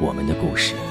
我们的故事。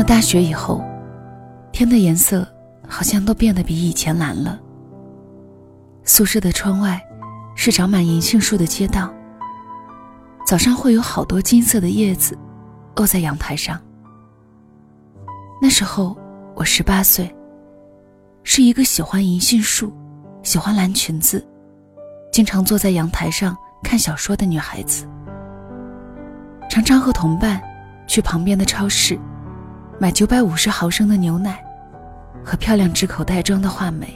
了大学以后，天的颜色好像都变得比以前蓝了。宿舍的窗外是长满银杏树的街道。早上会有好多金色的叶子落在阳台上。那时候我十八岁，是一个喜欢银杏树、喜欢蓝裙子、经常坐在阳台上看小说的女孩子。常常和同伴去旁边的超市。买九百五十毫升的牛奶，和漂亮纸口袋装的话梅，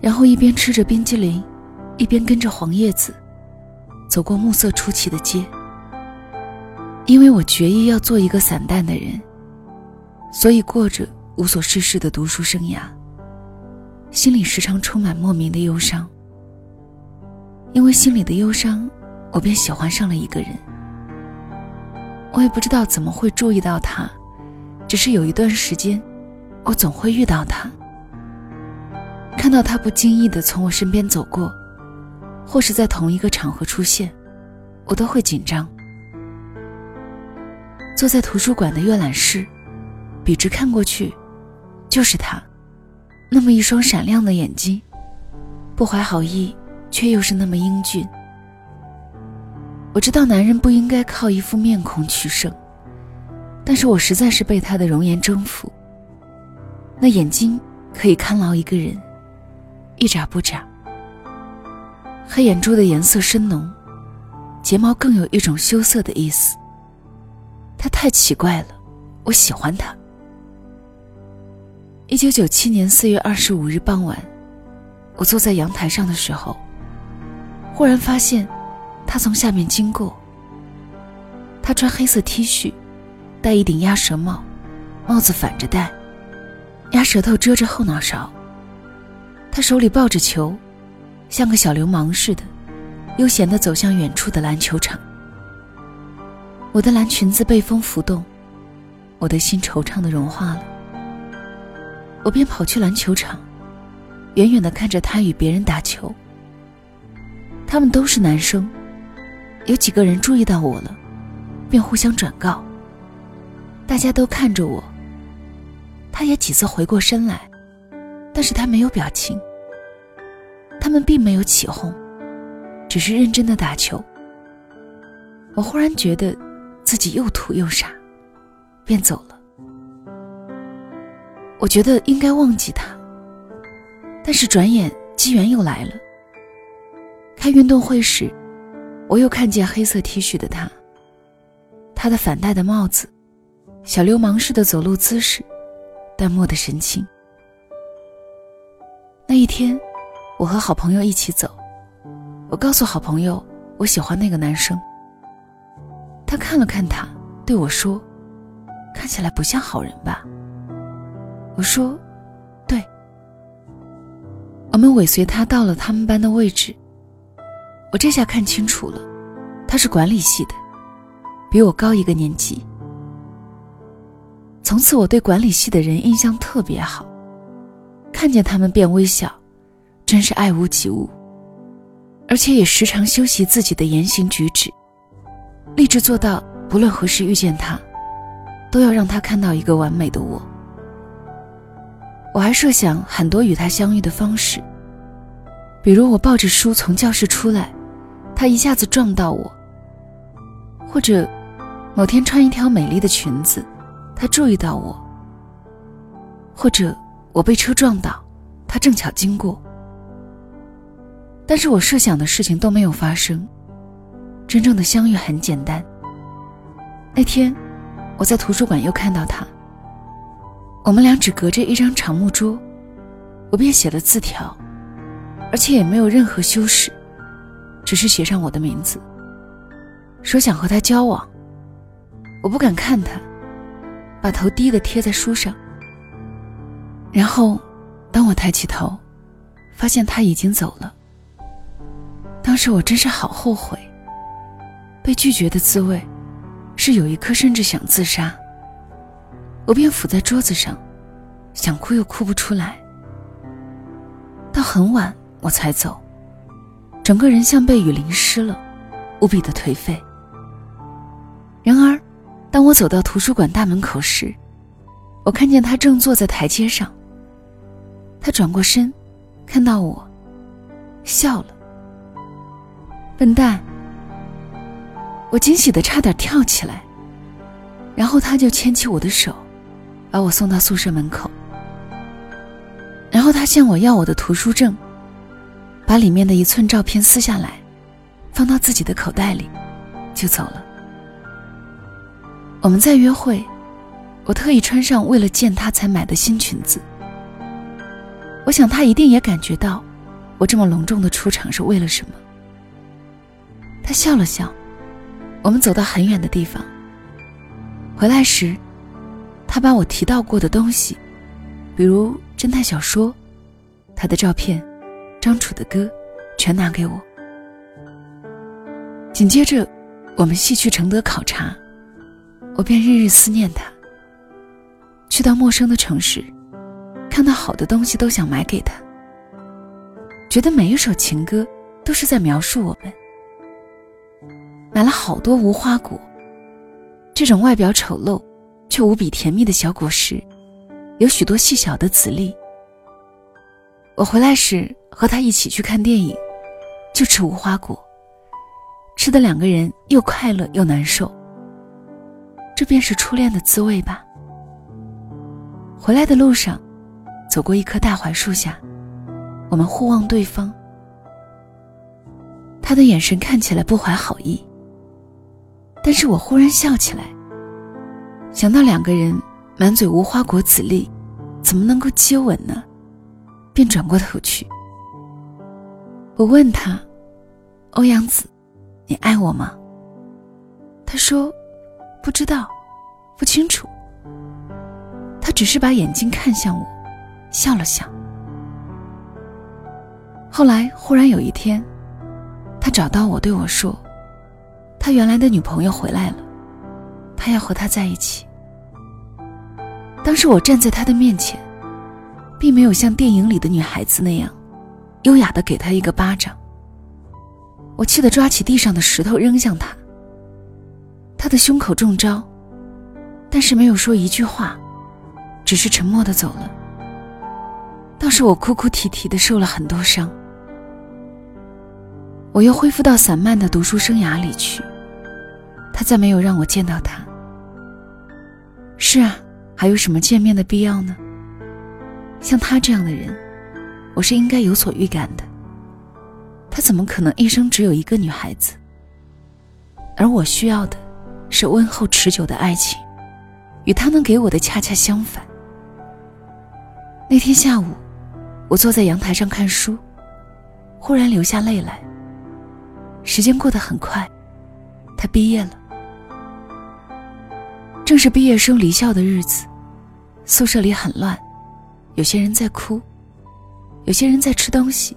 然后一边吃着冰激凌，一边跟着黄叶子走过暮色初起的街。因为我决意要做一个散淡的人，所以过着无所事事的读书生涯，心里时常充满莫名的忧伤。因为心里的忧伤，我便喜欢上了一个人。我也不知道怎么会注意到他。只是有一段时间，我总会遇到他，看到他不经意的从我身边走过，或是在同一个场合出现，我都会紧张。坐在图书馆的阅览室，笔直看过去，就是他，那么一双闪亮的眼睛，不怀好意，却又是那么英俊。我知道男人不应该靠一副面孔取胜。但是我实在是被他的容颜征服。那眼睛可以看牢一个人，一眨不眨。黑眼珠的颜色深浓，睫毛更有一种羞涩的意思。他太奇怪了，我喜欢他。一九九七年四月二十五日傍晚，我坐在阳台上的时候，忽然发现他从下面经过。他穿黑色 T 恤。戴一顶鸭舌帽，帽子反着戴，鸭舌头遮着后脑勺。他手里抱着球，像个小流氓似的，悠闲地走向远处的篮球场。我的蓝裙子被风拂动，我的心惆怅地融化了。我便跑去篮球场，远远地看着他与别人打球。他们都是男生，有几个人注意到我了，便互相转告。大家都看着我。他也几次回过身来，但是他没有表情。他们并没有起哄，只是认真的打球。我忽然觉得自己又土又傻，便走了。我觉得应该忘记他，但是转眼机缘又来了。开运动会时，我又看见黑色 T 恤的他，他的反戴的帽子。小流氓似的走路姿势，淡漠的神情。那一天，我和好朋友一起走，我告诉好朋友我喜欢那个男生。他看了看他，对我说：“看起来不像好人吧？”我说：“对。”我们尾随他到了他们班的位置。我这下看清楚了，他是管理系的，比我高一个年级。从此我对管理系的人印象特别好，看见他们便微笑，真是爱屋及乌。而且也时常修习自己的言行举止，立志做到不论何时遇见他，都要让他看到一个完美的我。我还设想很多与他相遇的方式，比如我抱着书从教室出来，他一下子撞到我；或者某天穿一条美丽的裙子，他注意到我；或者我被车撞倒，他正巧经过。但是我设想的事情都没有发生，真正的相遇很简单。那天，我在图书馆又看到他，我们俩只隔着一张长木桌，我便写了字条，而且也没有任何修饰，只是写上我的名字，说想和他交往。我不敢看他，把头低的贴在书上。然后，当我抬起头，发现他已经走了。当时我真是好后悔。被拒绝的滋味，是有一刻甚至想自杀。我便伏在桌子上，想哭又哭不出来。到很晚我才走，整个人像被雨淋湿了，无比的颓废。然而，当我走到图书馆大门口时，我看见他正坐在台阶上。他转过身，看到我，笑了。笨蛋！我惊喜的差点跳起来，然后他就牵起我的手，把我送到宿舍门口。然后他向我要我的图书证，把里面的一寸照片撕下来，放到自己的口袋里，就走了。我们在约会，我特意穿上为了见他才买的新裙子。我想他一定也感觉到，我这么隆重的出场是为了什么。他笑了笑，我们走到很远的地方。回来时，他把我提到过的东西，比如侦探小说、他的照片、张楚的歌，全拿给我。紧接着，我们系去承德考察，我便日日思念他。去到陌生的城市，看到好的东西都想买给他，觉得每一首情歌都是在描述我们。买了好多无花果，这种外表丑陋却无比甜蜜的小果实，有许多细小的籽粒。我回来时和他一起去看电影，就吃无花果，吃的两个人又快乐又难受。这便是初恋的滋味吧。回来的路上，走过一棵大槐树下，我们互望对方，他的眼神看起来不怀好意。但是我忽然笑起来，想到两个人满嘴无花果籽粒，怎么能够接吻呢？便转过头去。我问他：“欧阳子，你爱我吗？”他说：“不知道，不清楚。”他只是把眼睛看向我，笑了笑。后来忽然有一天，他找到我对我说。他原来的女朋友回来了，他要和她在一起。当时我站在他的面前，并没有像电影里的女孩子那样，优雅的给他一个巴掌。我气得抓起地上的石头扔向他。他的胸口中招，但是没有说一句话，只是沉默的走了。倒是我哭哭啼啼的受了很多伤。我又恢复到散漫的读书生涯里去。他再没有让我见到他。是啊，还有什么见面的必要呢？像他这样的人，我是应该有所预感的。他怎么可能一生只有一个女孩子？而我需要的，是温厚持久的爱情，与他能给我的恰恰相反。那天下午，我坐在阳台上看书，忽然流下泪来。时间过得很快，他毕业了。正是毕业生离校的日子，宿舍里很乱，有些人在哭，有些人在吃东西，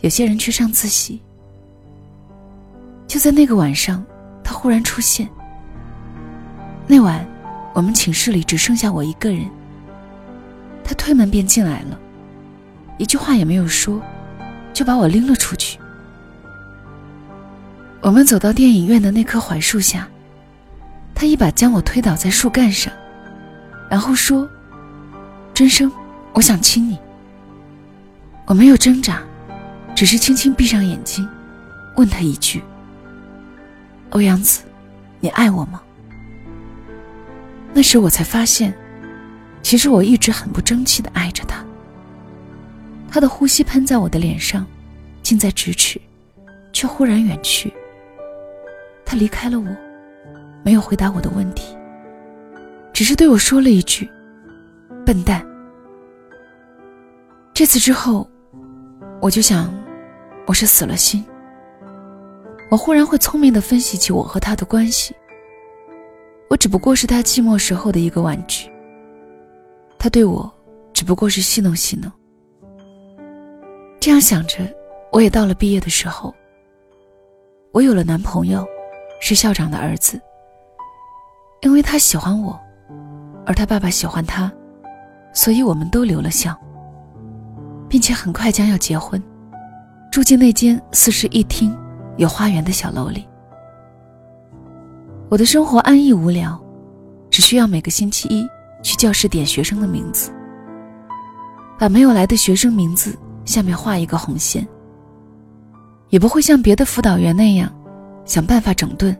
有些人去上自习。就在那个晚上，忽然出现。那晚，我们寝室里只剩下我一个人。他推门便进来了，一句话也没有说，就把我拎了出去。我们走到电影院的那棵槐树下，他一把将我推倒在树干上，然后说：“真生，我想亲你。”我没有挣扎，只是轻轻闭上眼睛，问他一句：“欧阳子，你爱我吗？”那时我才发现，其实我一直很不争气的爱着他。他的呼吸喷在我的脸上，近在咫尺，却忽然远去。他离开了我，没有回答我的问题，只是对我说了一句：“笨蛋。”这次之后。我就想，我是死了心。我忽然会聪明的分析起我和他的关系。我只不过是他寂寞时候的一个玩具。他对我只不过是戏弄戏弄。这样想着，我也到了毕业的时候。我有了男朋友，是校长的儿子。因为他喜欢我，而他爸爸喜欢他，所以我们都留了校。并且很快将要结婚，住进那间四室一厅、有花园的小楼里。我的生活安逸无聊，只需要每个星期一去教室点学生的名字，把没有来的学生名字下面画一个红线。也不会像别的辅导员那样想办法整顿。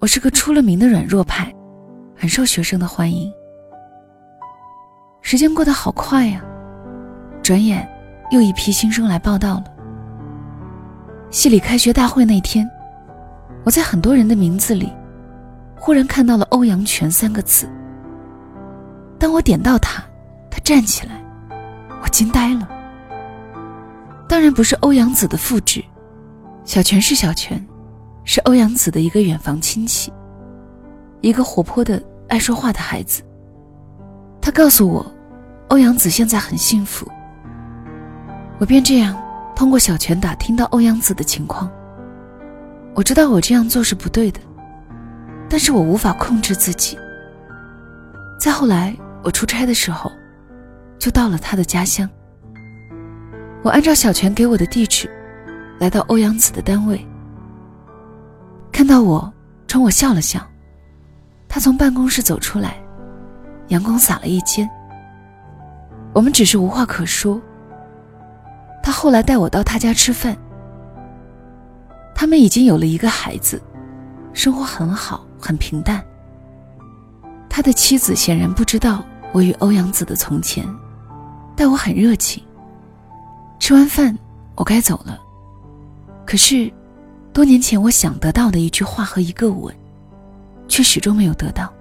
我是个出了名的软弱派，很受学生的欢迎。时间过得好快呀。转眼，又一批新生来报道了。系里开学大会那天，我在很多人的名字里，忽然看到了“欧阳全”三个字。当我点到他，他站起来，我惊呆了。当然不是欧阳子的复制，小泉是小泉，是欧阳子的一个远房亲戚，一个活泼的、爱说话的孩子。他告诉我，欧阳子现在很幸福。我便这样通过小泉打听到欧阳子的情况。我知道我这样做是不对的，但是我无法控制自己。再后来，我出差的时候，就到了他的家乡。我按照小泉给我的地址，来到欧阳子的单位。看到我，冲我笑了笑。他从办公室走出来，阳光洒了一肩。我们只是无话可说。他后来带我到他家吃饭。他们已经有了一个孩子，生活很好，很平淡。他的妻子显然不知道我与欧阳子的从前，待我很热情。吃完饭，我该走了。可是，多年前我想得到的一句话和一个吻，却始终没有得到。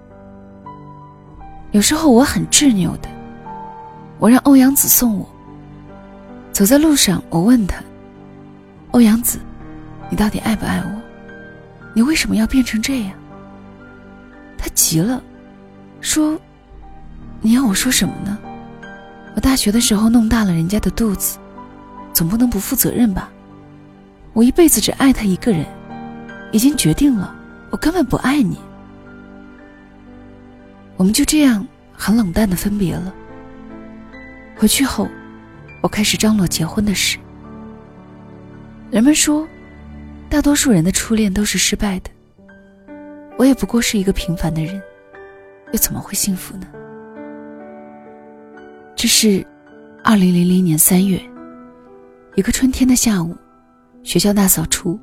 有时候我很执拗的，我让欧阳子送我。走在路上，我问他：“欧阳子，你到底爱不爱我？你为什么要变成这样？”他急了，说：“你要我说什么呢？我大学的时候弄大了人家的肚子，总不能不负责任吧？我一辈子只爱他一个人，已经决定了，我根本不爱你。”我们就这样很冷淡的分别了。回去后。我开始张罗结婚的事。人们说，大多数人的初恋都是失败的。我也不过是一个平凡的人，又怎么会幸福呢？这是二零零零年三月，一个春天的下午，学校大扫除。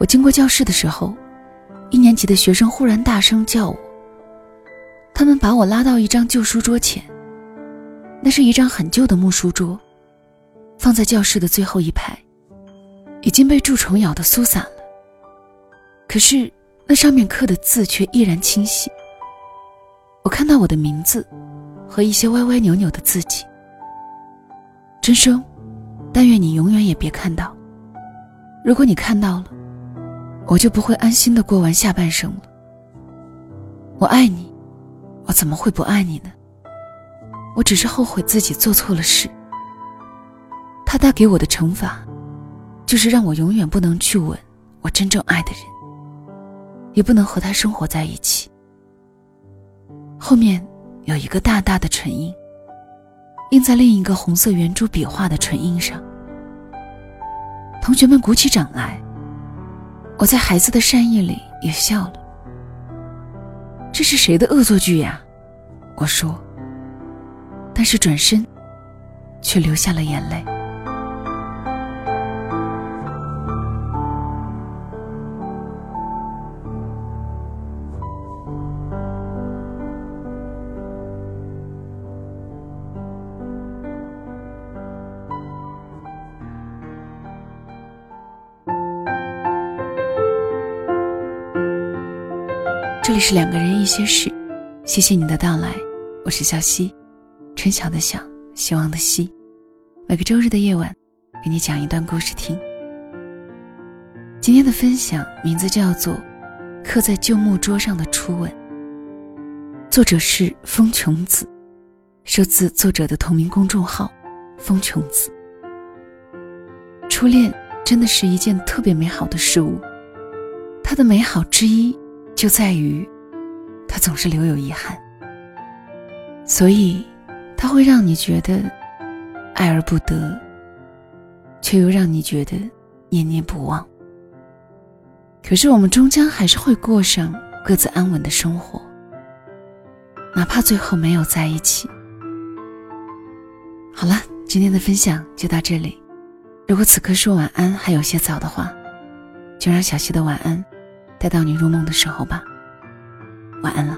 我经过教室的时候，一年级的学生忽然大声叫我。他们把我拉到一张旧书桌前。那是一张很旧的木书桌，放在教室的最后一排，已经被蛀虫咬得酥散了。可是那上面刻的字却依然清晰。我看到我的名字，和一些歪歪扭扭的字迹。真生，但愿你永远也别看到。如果你看到了，我就不会安心的过完下半生了。我爱你，我怎么会不爱你呢？我只是后悔自己做错了事。他带给我的惩罚，就是让我永远不能去吻我真正爱的人，也不能和他生活在一起。后面有一个大大的唇印，印在另一个红色圆珠笔画的唇印上。同学们鼓起掌来，我在孩子的善意里也笑了。这是谁的恶作剧呀？我说。但是转身，却流下了眼泪。这里是两个人一些事，谢谢你的到来，我是小溪，春晓的晓，希望的希。每个周日的夜晚，给你讲一段故事听。今天的分享名字叫做《刻在旧木桌上的初吻》，作者是风琼子，收自作者的同名公众号“风琼子”。初恋真的是一件特别美好的事物，它的美好之一。就在于，它总是留有遗憾，所以他会让你觉得爱而不得，却又让你觉得念念不忘。可是我们终将还是会过上各自安稳的生活，哪怕最后没有在一起。好了，今天的分享就到这里。如果此刻说晚安还有些早的话，就让小溪的晚安。带到你入梦的时候吧，晚安了。